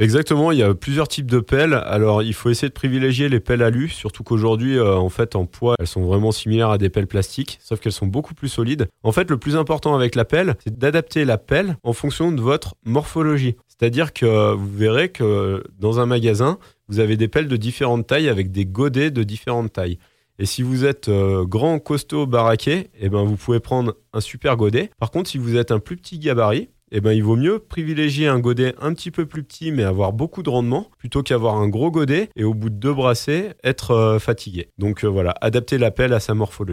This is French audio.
Exactement, il y a plusieurs types de pelles. Alors, il faut essayer de privilégier les pelles alu, surtout qu'aujourd'hui, euh, en fait, en poids, elles sont vraiment similaires à des pelles plastiques, sauf qu'elles sont beaucoup plus solides. En fait, le plus important avec la pelle, c'est d'adapter la pelle en fonction de votre morphologie. C'est-à-dire que vous verrez que dans un magasin, vous avez des pelles de différentes tailles avec des godets de différentes tailles. Et si vous êtes euh, grand, costaud, baraqué, eh ben vous pouvez prendre un super godet. Par contre, si vous êtes un plus petit gabarit, eh ben, il vaut mieux privilégier un godet un petit peu plus petit mais avoir beaucoup de rendement plutôt qu'avoir un gros godet et au bout de deux brassées être euh, fatigué. Donc euh, voilà, adapter la pelle à sa morphologie.